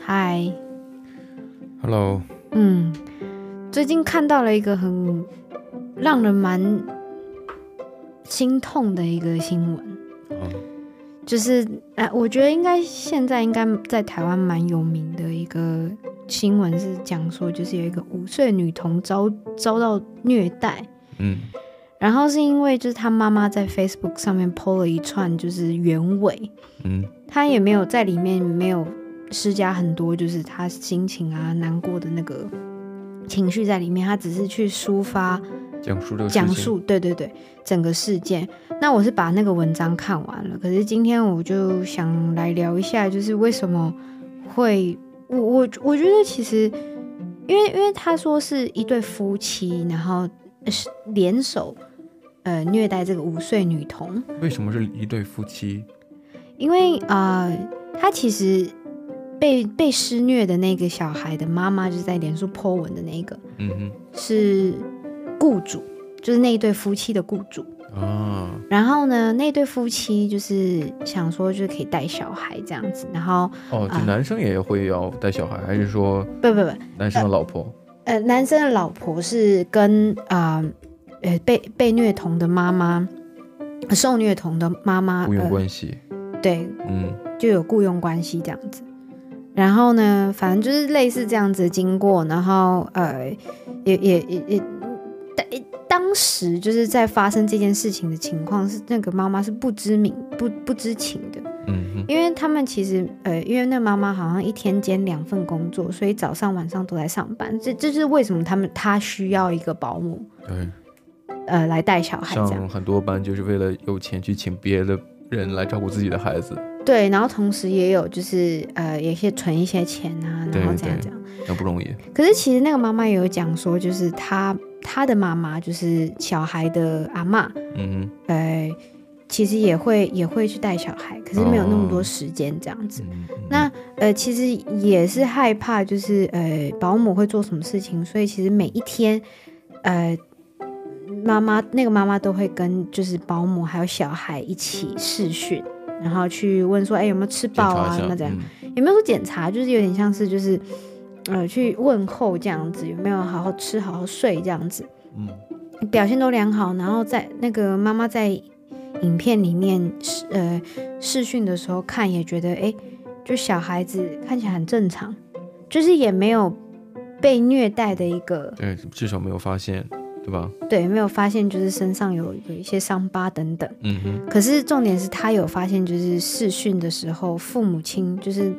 嗨，Hello。嗯，最近看到了一个很让人蛮心痛的一个新闻，嗯，就是哎，我觉得应该现在应该在台湾蛮有名的一个新闻是讲说，就是有一个五岁女童遭遭到虐待，嗯，然后是因为就是他妈妈在 Facebook 上面 po 了一串就是原委，嗯，他也没有在里面没有。施加很多，就是他心情啊、难过的那个情绪在里面，他只是去抒发、讲述这个讲述，对对对，整个事件。那我是把那个文章看完了，可是今天我就想来聊一下，就是为什么会我我我觉得其实，因为因为他说是一对夫妻，然后是联手呃虐待这个五岁女童。为什么是一对夫妻？因为啊、呃，他其实。被被施虐的那个小孩的妈妈，就是在脸书 po 文的那个，嗯哼，是雇主，就是那一对夫妻的雇主啊。然后呢，那对夫妻就是想说，就是可以带小孩这样子。然后哦，就男生也会要带小孩，呃、还是说不不不，男生的老婆？呃，呃男生的老婆是跟啊呃，呃被被虐童的妈妈，受虐童的妈妈雇佣关系、呃，对，嗯，就有雇佣关系这样子。然后呢，反正就是类似这样子经过，然后呃，也也也也，当当时就是在发生这件事情的情况是，那个妈妈是不知名、不不知情的，嗯，因为他们其实呃，因为那妈妈好像一天兼两份工作，所以早上晚上都在上班，这这是为什么他们他需要一个保姆，对，呃，来带小孩这样，像很多班就是为了有钱去请别的人来照顾自己的孩子。对，然后同时也有就是呃，也可以存一些钱啊，然后这样这样，那不容易。可是其实那个妈妈也有讲说，就是她她的妈妈就是小孩的阿妈，嗯哼，呃，其实也会也会去带小孩，可是没有那么多时间这样子。哦、那呃，其实也是害怕，就是呃，保姆会做什么事情，所以其实每一天，呃，妈妈那个妈妈都会跟就是保姆还有小孩一起试训。然后去问说，哎，有没有吃饱啊？那这样、嗯、有没有说检查？就是有点像是就是，呃，去问候这样子，有没有好好吃、好好睡这样子？嗯，表现都良好。然后在那个妈妈在影片里面呃试训的时候看，也觉得哎，就小孩子看起来很正常，就是也没有被虐待的一个，对，至少没有发现。对吧？对，没有发现就是身上有有一些伤疤等等。嗯哼。可是重点是他有发现，就是试训的时候，父母亲就是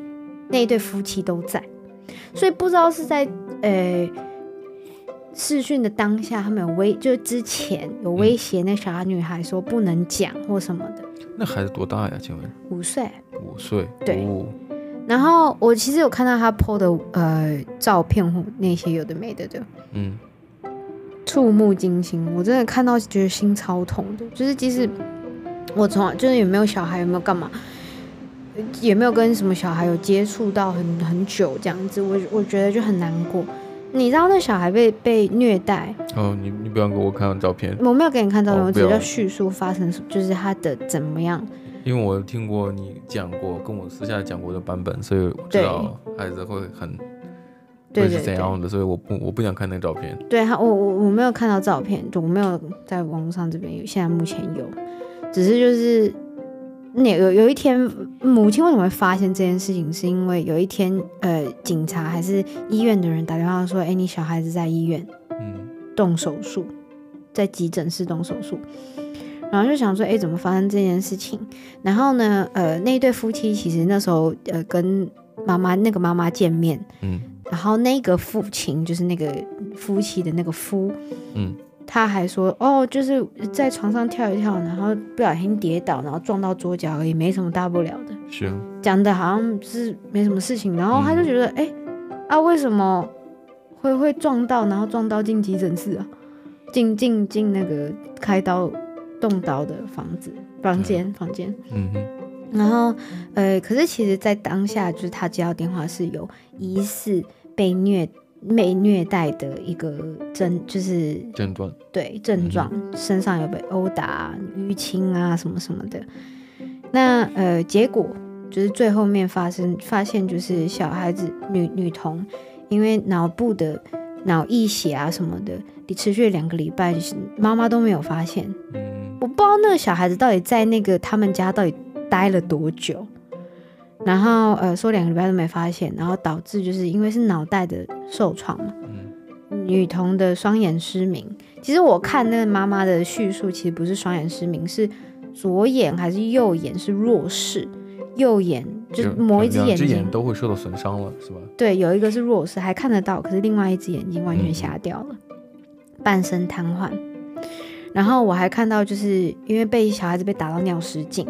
那一对夫妻都在，所以不知道是在呃试训的当下，他们有威，就是之前有威胁那小女孩说不能讲或什么的。那孩子多大呀？请问？五岁。五岁。对。哦。然后我其实有看到他 po 的呃照片或那些有的没的的。嗯。触目惊心，我真的看到觉得心超痛的。就是即使我从来就是有没有小孩，有没有干嘛，也没有跟什么小孩有接触到很很久这样子，我我觉得就很难过。你知道那小孩被被虐待？哦，你你不要给我看照片。我没有给你看照片，哦、我只是要叙述发生就是他的怎么样。因为我听过你讲过，跟我私下讲过的版本，所以我知道孩子会很。对是怎样的？所以我不我不想看那个照片。对他，我我我没有看到照片，就我没有在网络上这边有。现在目前有，只是就是那有有一天，母亲为什么会发现这件事情？是因为有一天，呃，警察还是医院的人打电话说：“哎，你小孩子在医院，嗯，动手术，在急诊室动手术。”然后就想说：“哎，怎么发生这件事情？”然后呢，呃，那一对夫妻其实那时候呃跟妈妈那个妈妈见面，嗯。然后那个父亲就是那个夫妻的那个夫，嗯，他还说哦，就是在床上跳一跳，然后不小心跌倒，然后撞到桌角而已，没什么大不了的。是啊，讲的好像是没什么事情。然后他就觉得，哎、嗯，啊，为什么会会撞到，然后撞到进急诊室啊？进进进那个开刀动刀的房子房间房间，嗯哼。然后呃，可是其实，在当下就是他接到电话是有疑似。被虐被虐待的一个症，就是症状，对症状，嗯、身上有被殴打、淤青啊什么什么的。那呃，结果就是最后面发生发现，就是小孩子女女童因为脑部的脑溢血啊什么的，你持续了两个礼拜，就是妈妈都没有发现。嗯，我不知道那个小孩子到底在那个他们家到底待了多久。然后呃，说两个礼拜都没发现，然后导致就是因为是脑袋的受创嘛，嗯，女童的双眼失明。其实我看那个妈妈的叙述，其实不是双眼失明，是左眼还是右眼是弱视，右眼就某一只眼睛，都会受到损伤了，是吧？对，有一个是弱视，还看得到，可是另外一只眼睛完全瞎掉了，嗯、半身瘫痪。然后我还看到，就是因为被小孩子被打到尿失禁。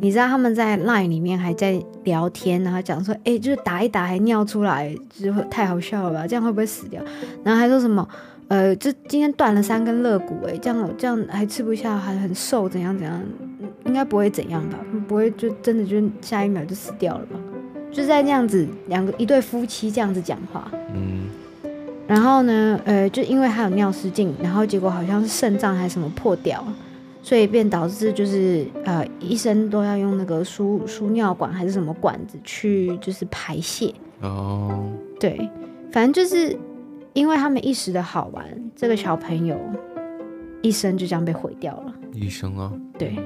你知道他们在 Line 里面还在聊天，然后讲说，哎，就是打一打还尿出来，就太好笑了吧？这样会不会死掉？然后还说什么，呃，就今天断了三根肋骨，哎，这样这样还吃不下，还很瘦，怎样怎样？应该不会怎样吧？不会就真的就下一秒就死掉了吧？就在这样子，两个一对夫妻这样子讲话，嗯，然后呢，呃，就因为还有尿失禁，然后结果好像是肾脏还是什么破掉。所以便导致就是呃，医生都要用那个输输尿管还是什么管子去就是排泄哦。对，反正就是因为他们一时的好玩，这个小朋友一生就这样被毁掉了。一生啊？对。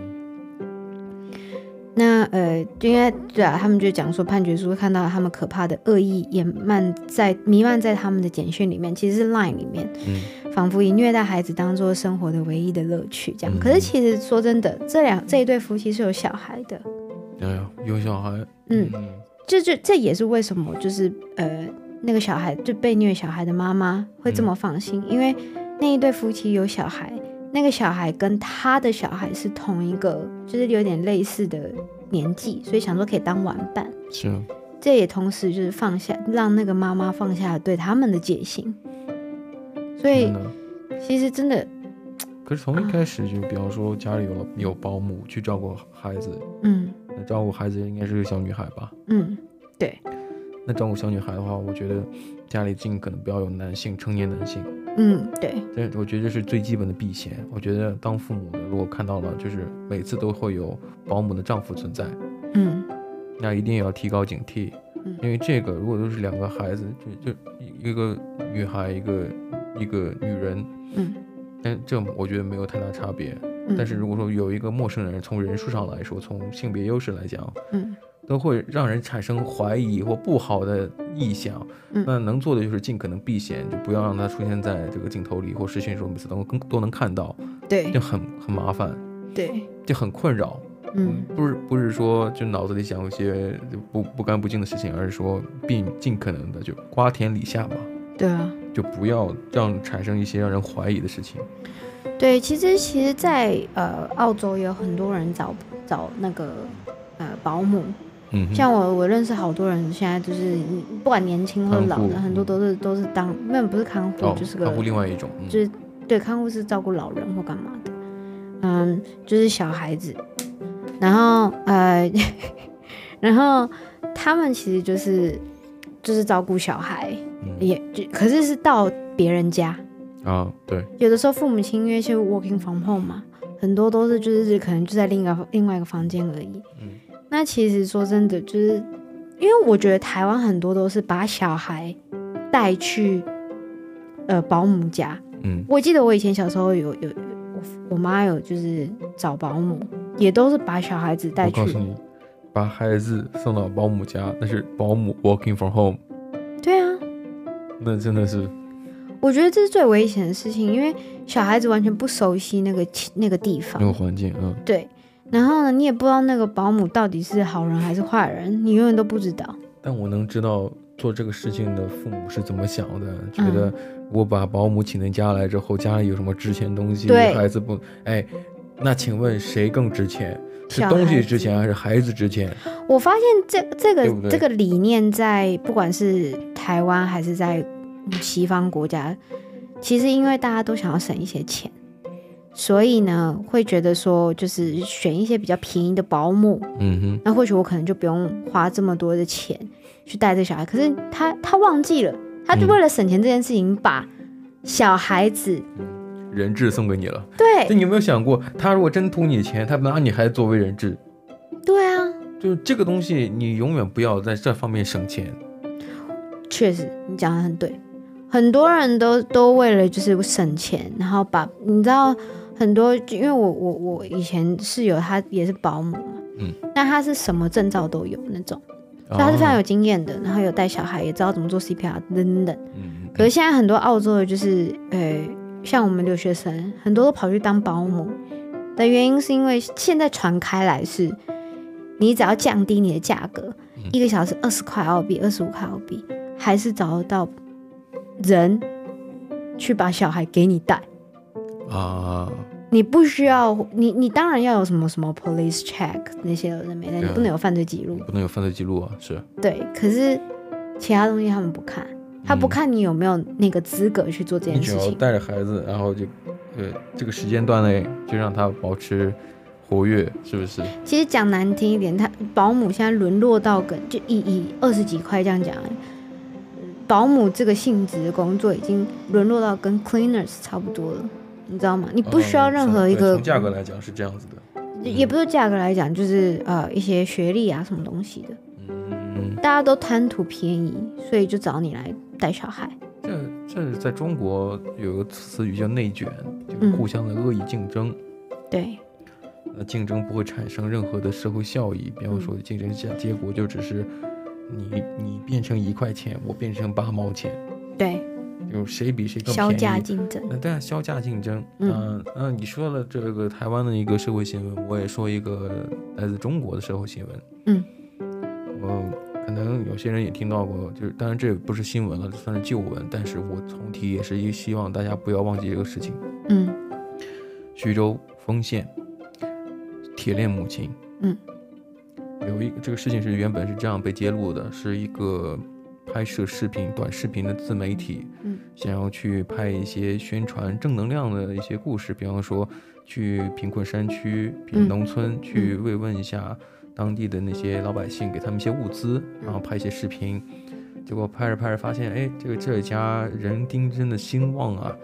那呃，就应该对啊，他们就讲说判决书看到他们可怕的恶意掩漫在弥漫在他们的简讯里面，其实是 Line 里面。嗯。仿佛以虐待孩子当做生活的唯一的乐趣，这样。可是其实说真的，这两这一对夫妻是有小孩的。有有，有小孩。嗯，这就这也是为什么，就是呃，那个小孩就被虐小孩的妈妈会这么放心，因为那一对夫妻有小孩，那个小孩跟他的小孩是同一个，就是有点类似的年纪，所以想说可以当玩伴。是啊。这也同时就是放下，让那个妈妈放下对他们的戒心。所以，其实真的，可是从一开始就，比方说家里有了有保姆去照顾孩子，嗯，那照顾孩子应该是个小女孩吧？嗯，对。那照顾小女孩的话，我觉得家里尽可能不要有男性，成年男性。嗯，对。这我觉得这是最基本的避嫌。我觉得当父母的，如果看到了，就是每次都会有保姆的丈夫存在，嗯，那一定要提高警惕，嗯，因为这个如果都是两个孩子，就就一个女孩一个。一个女人，嗯，但这我觉得没有太大差别。嗯，但是如果说有一个陌生人，从人数上来说，从性别优势来讲，嗯，都会让人产生怀疑或不好的意向。嗯，那能做的就是尽可能避险，就不要让它出现在这个镜头里或视讯时候每次都更都能看到。对，就很很麻烦。对，就很困扰。嗯，不是不是说就脑子里想一些不不干不净的事情，而是说并尽可能的就瓜田李下嘛。对啊。就不要让产生一些让人怀疑的事情。对，其实其实在，在呃澳洲也有很多人找找那个呃保姆，嗯，像我我认识好多人，现在就是不管年轻或老的，很多都是都是当那不是看护，哦，就是个看护另外一种，嗯，就是对看护是照顾老人或干嘛的，嗯，就是小孩子，然后呃，然后他们其实就是就是照顾小孩。也就可是是到别人家。啊，对，有的时候父母亲因为是 working from home 嘛，很多都是就是可能就在另一个另外一个房间而已。嗯，那其实说真的，就是因为我觉得台湾很多都是把小孩带去呃保姆家。嗯，我记得我以前小时候有有我我妈有就是找保姆，也都是把小孩子带去。我告诉你，把孩子送到保姆家，那是保姆 working from home。对啊。那真的是，我觉得这是最危险的事情，因为小孩子完全不熟悉那个那个地方，那个环境，嗯，对。然后呢，你也不知道那个保姆到底是好人还是坏人，你永远都不知道。但我能知道做这个事情的父母是怎么想的，觉得我把保姆请到家来之后，家里有什么值钱东西，对孩子不，哎，那请问谁更值钱？是东西值钱还是孩子值钱？我发现这这个这个理念在不管是台湾还是在西方国家，其实因为大家都想要省一些钱，所以呢会觉得说就是选一些比较便宜的保姆，嗯哼，那或许我可能就不用花这么多的钱去带这小孩。可是他他忘记了，他就为了省钱这件事情，把小孩子人质送给你了。对，那你有没有想过，他如果真图你钱，他拿你孩子作为人质？对啊，就是这个东西，你永远不要在这方面省钱。确实，你讲的很对。很多人都都为了就是省钱，然后把你知道很多，因为我我我以前室友她也是保姆嘛，嗯，那她是什么证照都有那种，所以他是非常有经验的，然后有带小孩，也知道怎么做 CPR 等等等。嗯，可是现在很多澳洲的，就是呃，像我们留学生，很多都跑去当保姆的原因，是因为现在传开来是，你只要降低你的价格，一个小时二十块澳币，二十五块澳币。还是找得到人去把小孩给你带啊！你不需要你，你当然要有什么什么 police check 那些人没的，你不能有犯罪记录，不能有犯罪记录啊！是对，可是其他东西他们不看，他不看你有没有那个资格去做这件事情。你只要带着孩子，然后就呃这个时间段内就让他保持活跃，是不是？其实讲难听一点，他保姆现在沦落到个就以以二十几块这样讲。保姆这个性质的工作已经沦落到跟 cleaners 差不多了，你知道吗？你不需要任何一个从价格来讲是这样子的，也不是价格来讲，就是呃一些学历啊什么东西的，嗯，大家都贪图便宜，所以就找你来带小孩。这这在中国有个词语叫内卷，就是互相的恶意竞争。嗯、对，那竞争不会产生任何的社会效益，比方说竞争下结果就只是。你你变成一块钱，我变成八毛钱，对，就谁比谁更便宜。削价竞争，那对啊，削价竞争。嗯嗯，你说了这个台湾的一个社会新闻，我也说一个来自中国的社会新闻。嗯，我可能有些人也听到过，就是当然这不是新闻了，算是旧闻，但是我重提也是一希望大家不要忘记这个事情。嗯，徐州丰县铁链母亲。嗯。有一个这个事情是原本是这样被揭露的，是一个拍摄视频、短视频的自媒体，嗯，想要去拍一些宣传正能量的一些故事，比方说去贫困山区、贫农村、嗯、去慰问一下当地的那些老百姓，给他们一些物资，然后拍一些视频，结果拍着拍着发现，哎，这个这家人丁真的兴旺啊，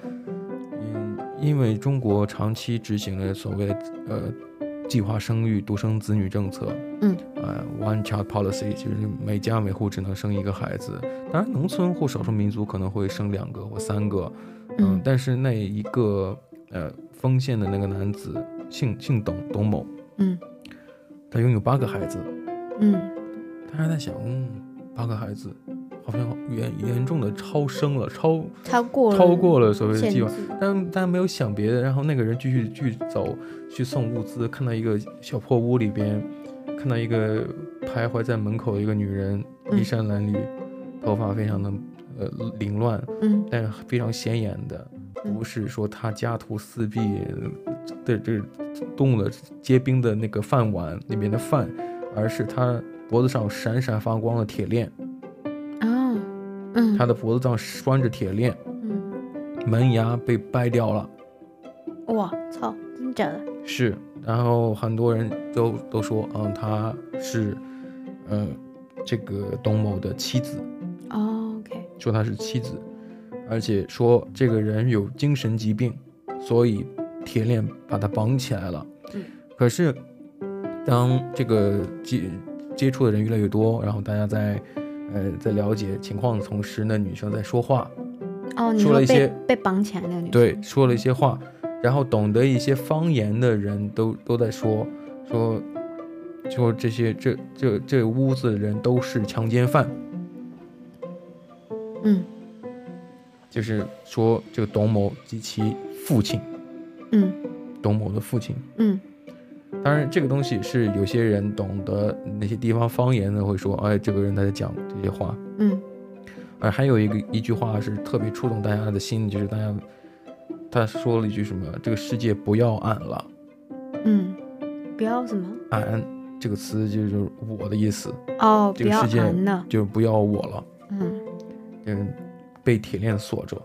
嗯，因为中国长期执行了所谓的呃。计划生育、独生子女政策，嗯，呃，one child policy 就是每家每户只能生一个孩子。当然，农村或少数民族可能会生两个或三个，嗯，嗯，但是那一个呃丰县的那个男子姓姓董，董某，嗯，他拥有八个孩子，嗯，他还在想，嗯，八个孩子。好像严严重的超生了，超超过了超过了所谓的计划，但但没有想别的。然后那个人继续继续走去送物资，看到一个小破屋里边，看到一个徘徊在门口的一个女人，衣衫褴褛，头发非常的呃凌乱，嗯，但是非常显眼的，不是说他家徒四壁的这动了结冰的那个饭碗里面的饭，而是他脖子上闪闪发光的铁链。他的脖子上拴着铁链，嗯，门牙被掰掉了。哇操，真的假的？是，然后很多人都都说，嗯，他是，嗯，这个董某的妻子。哦，OK。说他是妻子，而且说这个人有精神疾病，所以铁链把他绑起来了。嗯。可是，当这个接接触的人越来越多，然后大家在。呃，在了解情况的同时，那女生在说话，哦，你说了一些被绑起来那个女生，对，说了一些话，然后懂得一些方言的人都都在说说，说这些这这这屋子的人都是强奸犯，嗯，就是说这个董某及其父亲，嗯，董某的父亲，嗯。当然，这个东西是有些人懂得那些地方方言的会说，哎，这个人他在讲这些话，嗯，而还有一个一句话是特别触动大家的心，就是大家他说了一句什么，这个世界不要俺了，嗯，不要什么？俺这个词就是我的意思，哦，这个世界就是不要我了，嗯，嗯，被铁链锁着，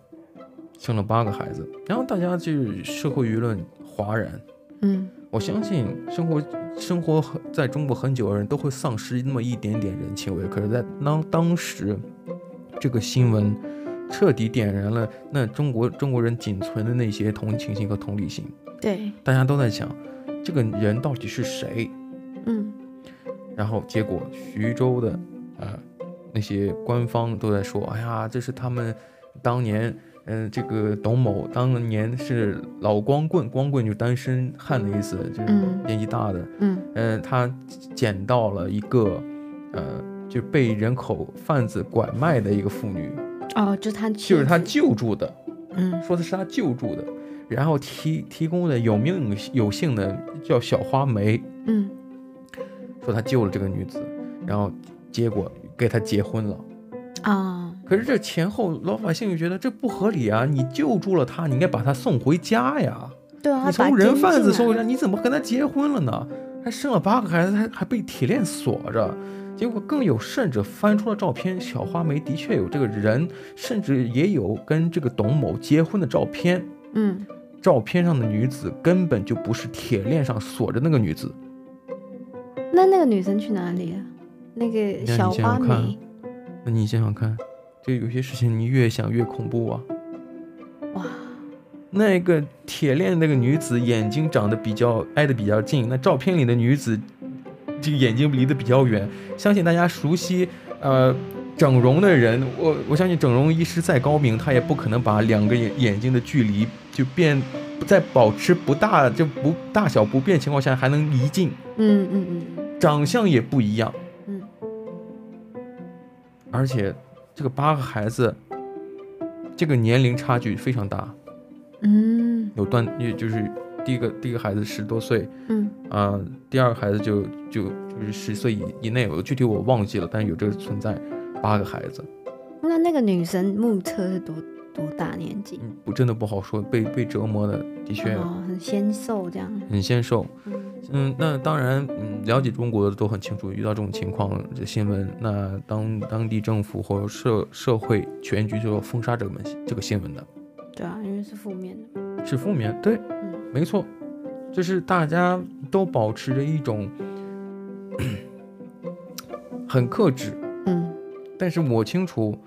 生了八个孩子，然后大家就是社会舆论哗然，嗯。我相信生活生活在中国很久的人都会丧失那么一点点人情味，可是，在当当时，这个新闻彻底点燃了那中国中国人仅存的那些同情心和同理心。对，大家都在想，这个人到底是谁？嗯，然后结果徐州的呃那些官方都在说，哎呀，这是他们当年，嗯、呃，这个董某当年是老光棍，光棍就单身汉的意思，就是年纪大的，嗯，嗯、呃，他捡到了一个，呃，就被人口贩子拐卖的一个妇女，哦，就他就是他救助的，嗯，说的是他救助的。然后提提供的有名有姓的叫小花梅，嗯，说他救了这个女子，然后结果给他结婚了，啊，可是这前后老百姓就觉得这不合理啊！你救助了他，你应该把他送回家呀，对啊，你从人贩子送回家，你怎么跟他结婚了呢？还生了八个孩子，还还被铁链锁着，结果更有甚者翻出了照片，小花梅的确有这个人，甚至也有跟这个董某结婚的照片，嗯。照片上的女子根本就不是铁链上锁着那个女子，那那个女生去哪里了？那个小花梅，那你想想看，就有些事情你越想越恐怖啊！哇，那个铁链那个女子眼睛长得比较挨得比较近，那照片里的女子这个眼睛离得比较远。相信大家熟悉呃整容的人，我我相信整容医师再高明，他也不可能把两个眼眼睛的距离。就变，在保持不大就不大小不变情况下还能离近，嗯嗯嗯，长相也不一样，嗯，而且这个八个孩子，这个年龄差距非常大，嗯，有断，也就是第一个第一个孩子十多岁，嗯啊、呃，第二个孩子就就就是十岁以以内，我具体我忘记了，但是有这个存在，八个孩子，那那个女生目测是多？多大年纪？嗯，不，真的不好说。被被折磨的，的确、哦、很纤瘦，这样。很纤瘦。嗯，嗯，那当然，嗯，了解中国的都很清楚，遇到这种情况，这新闻，那当当地政府或社社会全局就要封杀这个门这个新闻的。对啊，因为是负面的。是负面，对，嗯，没错，就是大家都保持着一种 很克制，嗯，但是我清楚。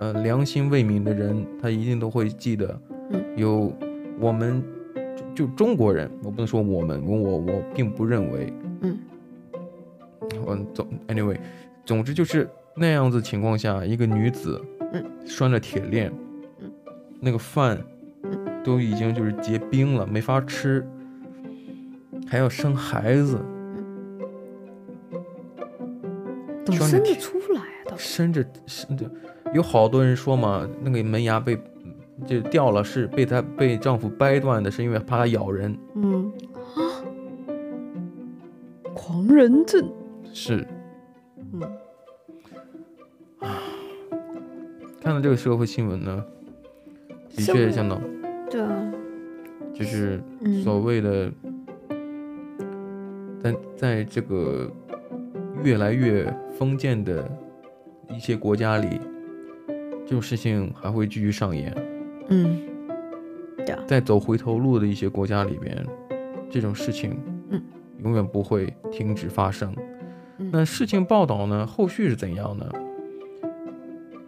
呃，良心未泯的人，他一定都会记得，嗯，有我们就，中国人，我不能说我们，我我我并不认为，嗯，我总 anyway，总之就是那样子情况下，一个女子，嗯，拴着铁链，嗯，那个饭，嗯，都已经就是结冰了，没法吃，还要生孩子，嗯，怎么生得出来啊？生着生着。有好多人说嘛，那个门牙被就掉了，是被她被丈夫掰断的，是因为怕她咬人。嗯。啊，狂人症。是，嗯。啊，看到这个社会新闻呢，的确相当对啊，就是所谓的，在在这个越来越封建的一些国家里。这种事情还会继续上演，嗯，对啊，在走回头路的一些国家里边，这种事情，嗯，永远不会停止发生。嗯，那事情报道呢，后续是怎样呢？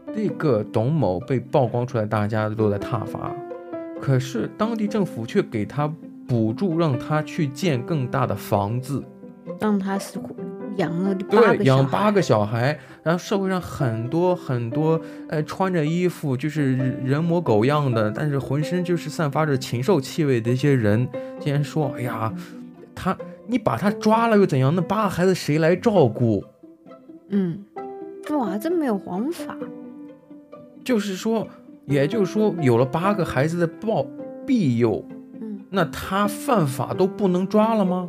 那个董某被曝光出来，大家都在挞伐，可是当地政府却给他补助，让他去建更大的房子，让他是。养了对，养八个小孩，然后社会上很多很多，呃，穿着衣服就是人模狗样的，但是浑身就是散发着禽兽气味的一些人，竟然说：“哎呀，他你把他抓了又怎样？那八个孩子谁来照顾？”嗯，哇，真没有王法。就是说，也就是说，有了八个孩子的暴庇佑，嗯，那他犯法都不能抓了吗？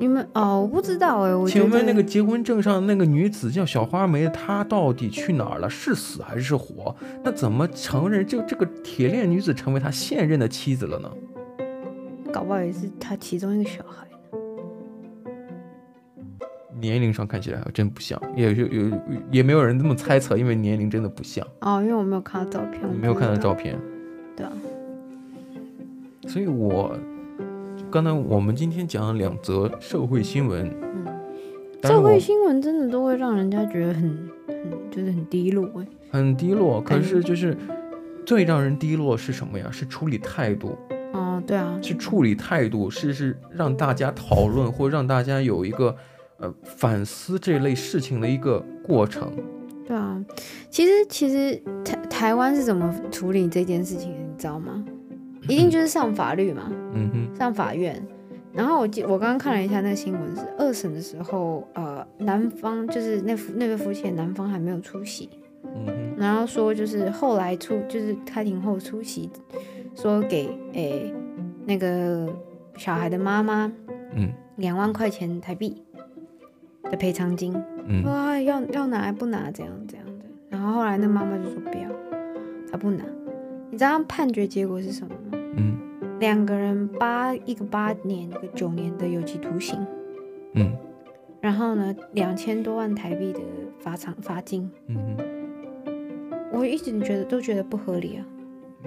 你们哦，我不知道哎。我请问那个结婚证上那个女子叫小花梅，她到底去哪儿了？是死还是活？那怎么承认就这个铁链女子成为他现任的妻子了呢？搞不好也是他其中一个小孩呢。年龄上看起来还真不像，也有有也没有人这么猜测，因为年龄真的不像。哦，因为我没有看到照片。没有看到照片。对啊。所以我。刚才我们今天讲了两则社会新闻，嗯，社会新闻真的都会让人家觉得很很就是很低落，很低落。可是就是最让人低落是什么呀？是处理态度。哦，对啊，是处理态度，是是让大家讨论或让大家有一个呃反思这类事情的一个过程。对啊，其实其实台台湾是怎么处理这件事情的，你知道吗？一定就是上法律嘛，嗯哼，上法院。然后我记我刚刚看了一下那个新闻，是二审的时候，呃，男方就是那夫那个夫妻的男方还没有出席，嗯哼，然后说就是后来出就是开庭后出席。说给诶那个小孩的妈妈，嗯，两万块钱台币的赔偿金，嗯，说要要拿还不拿，这样这样的。然后后来那妈妈就说不要，她不拿。你知道判决结果是什么两个人八一个八年，一个九年的有期徒刑，嗯，然后呢两千多万台币的罚偿罚金，嗯哼，我一直觉得都觉得不合理啊。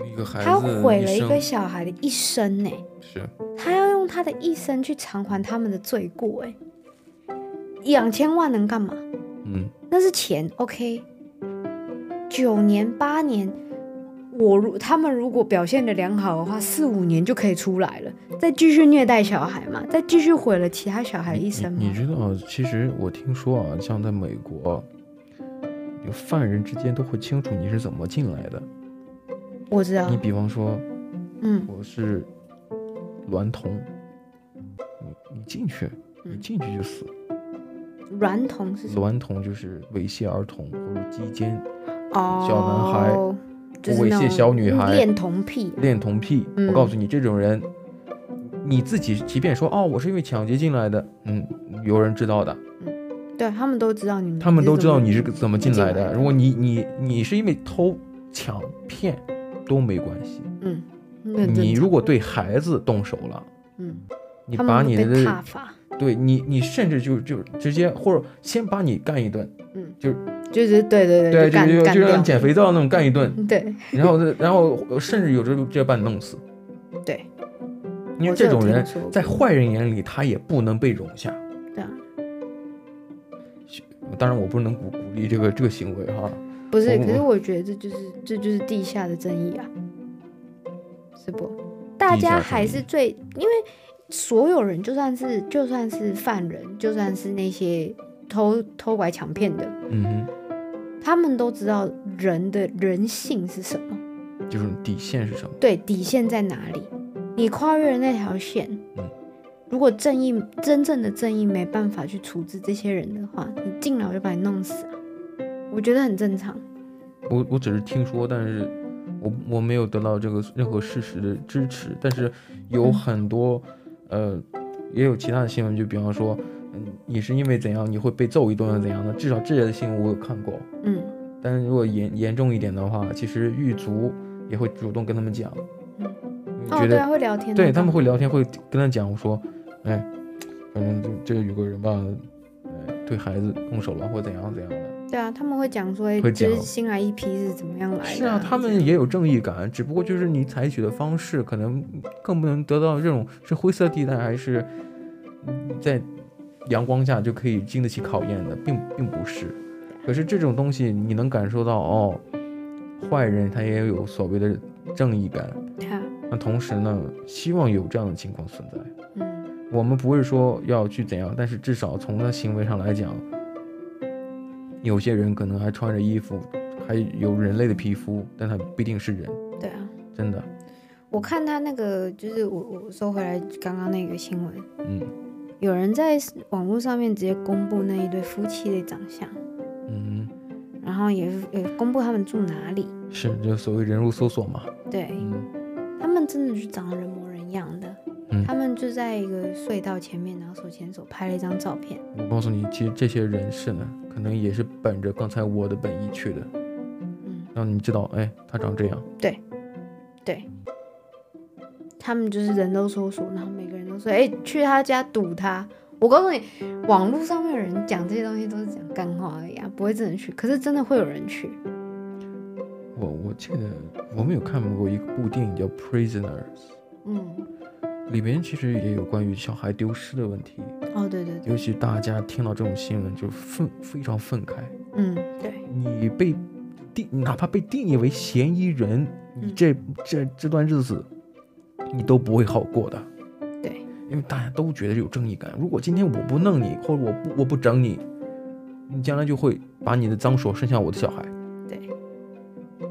一个孩子，他毁了一个小孩的一生呢，是，他要用他的一生去偿还他们的罪过，哎，两千万能干嘛？嗯，那是钱，OK。九年八年，我如他们如果表现的良好的话，四五年就可以出来了，再继续虐待小孩嘛，再继续毁了其他小孩一生嘛。你，你知道，其实我听说啊，像在美国，有犯人之间都会清楚你是怎么进来的。我知道。你比方说，嗯，我是娈童，你你进去，你进去就死。娈童是什么？娈童就是猥亵儿童或者鸡奸哦，小男孩，就是猥亵小女孩，恋童癖，恋童癖。嗯，我告诉你，这种人，你自己即便说哦，我是因为抢劫进来的，嗯，有人知道的。嗯，对他们都知道你们，他们都知道你是怎么进来的。来的如果你你你是因为偷抢骗。都没关系，嗯，你如果对孩子动手了，嗯，你把你的，对你你甚至就就直接或者先把你干一顿，嗯，就就是对对对，对就就就像捡肥皂那种干一顿，对，然后然后甚至有时候直接把你弄死，对，因为这种人在坏人眼里他也不能被容下，对啊，当然我不能鼓鼓励这个这个行为哈。不是，可是我觉得这就是这就是地下的正义啊，是不？大家还是最，因为所有人就算是就算是犯人，就算是那些偷偷拐抢骗的，嗯哼，他们都知道人的人性是什么，就是底线是什么？对，底线在哪里？你跨越了那条线，嗯，如果正义真正的正义没办法去处置这些人的话，你进来我就把你弄死啊。我觉得很正常，我我只是听说，但是我我没有得到这个任何事实的支持。但是有很多，嗯、呃，也有其他的新闻，就比方说，嗯，你是因为怎样你会被揍一顿怎样的？至少这类的新闻我有看过，嗯。但是如果严严重一点的话，其实狱卒也会主动跟他们讲，嗯，觉得、哦、对会聊天，对他们会聊天，会跟他讲，我说，哎，反正这这有个人吧，哎，对孩子动手了或怎样怎样的。对啊，他们会讲说，会就是新来一批是怎么样来的？是啊，他们也有正义感，只不过就是你采取的方式可能更不能得到这种是灰色地带，还是在阳光下就可以经得起考验的，并并不是。可是这种东西你能感受到哦，坏人他也有所谓的正义感。那同时呢，希望有这样的情况存在。嗯，我们不会说要去怎样，但是至少从他行为上来讲。有些人可能还穿着衣服，还有人类的皮肤，但他不一定是人。对啊，真的。我看他那个，就是我我收回来刚刚那个新闻，嗯，有人在网络上面直接公布那一对夫妻的长相，嗯，然后也也公布他们住哪里，是就所谓人肉搜索嘛。对，嗯，他们真的是长得人模人样的。嗯，他们就在一个隧道前面，然后手牵手拍了一张照片。我告诉你，其实这些人士呢，可能也是本着刚才我的本意去的。嗯，让你知道，哎，他长这样。对，对，他们就是人肉搜索，然后每个人都说，哎，去他家堵他。我告诉你，网络上面的人讲这些东西都是讲干话而已啊，不会真的去。可是真的会有人去。我我记得我们有看过一部电影叫《Prisoners》。嗯。里面其实也有关于小孩丢失的问题哦，对对对，尤其大家听到这种新闻就愤非常愤慨。嗯，对，你被定，哪怕被定义为嫌疑人，你这、嗯、这这段日子，你都不会好过的。对，因为大家都觉得有正义感。如果今天我不弄你，或者我不我不整你，你将来就会把你的脏手伸向我的小孩。对，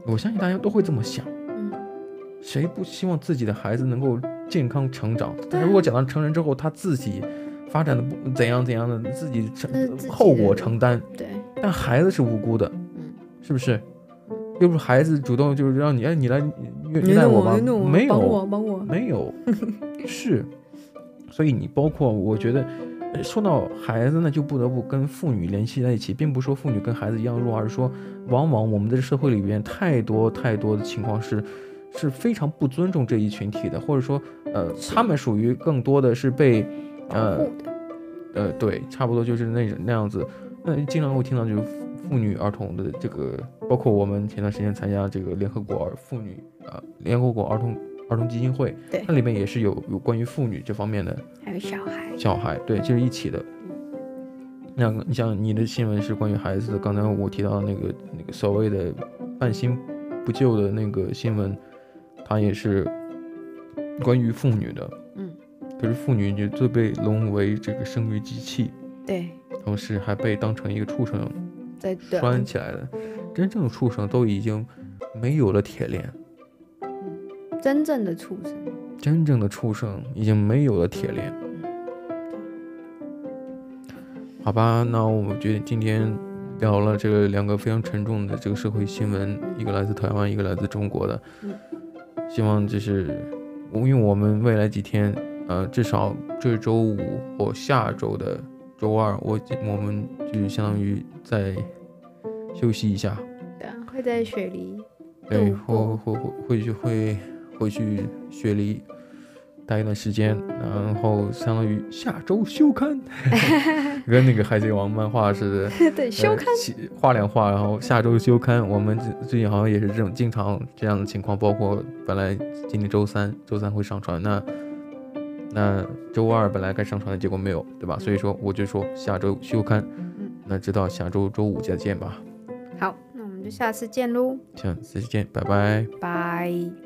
我相信大家都会这么想。嗯，谁不希望自己的孩子能够健康成长？但是如果讲到成人之后，他自己发展的不怎样怎样的，自己承后果承担。对，但孩子是无辜的。是不是？又不是孩子主动，就是让你哎，你来虐待我吗？没有，帮我，帮我，没有。是，所以你包括我觉得，说到孩子呢，就不得不跟妇女联系在一起，并不是说妇女跟孩子一样弱，而是说，往往我们的社会里边太多太多的情况是，是非常不尊重这一群体的，或者说，呃，他们属于更多的是被，呃，呃，对，差不多就是那那样子。那经常会听到就是。妇女儿童的这个，包括我们前段时间参加这个联合国儿妇女啊，联合国儿童儿童基金会，对，那里面也是有有关于妇女这方面的，还有小孩，小孩，对，就是一起的。那个，你像你的新闻是关于孩子的，刚才我提到的那个那个所谓的半新不旧的那个新闻，它也是关于妇女的，嗯，可是妇女就最被沦为这个生育机器，对，同时还被当成一个畜生。在拴起来的，真正的畜生都已经没有了铁链。真正的畜生，真正的畜生已经没有了铁链。好吧，那我们觉得今天聊了这个两个非常沉重的这个社会新闻，一个来自台湾，一个来自中国的。希望就是，因为我们未来几天，呃，至少这周五或下周的。周二，我我们就相当于在休息一下。对，会在雪梨。对，会会会会去会回去雪梨待一段时间，然后相当于下周休刊，跟那个海贼王漫画似的。对，休刊。画两画，然后下周休刊。我们最近好像也是这种经常这样的情况，包括本来今天周三，周三会上传那。那周二本来该上传的结果没有，对吧？所以说我就说下周休刊。嗯，那直到下周周五再见吧。好，那我们就下次见喽。下次见，拜拜。拜。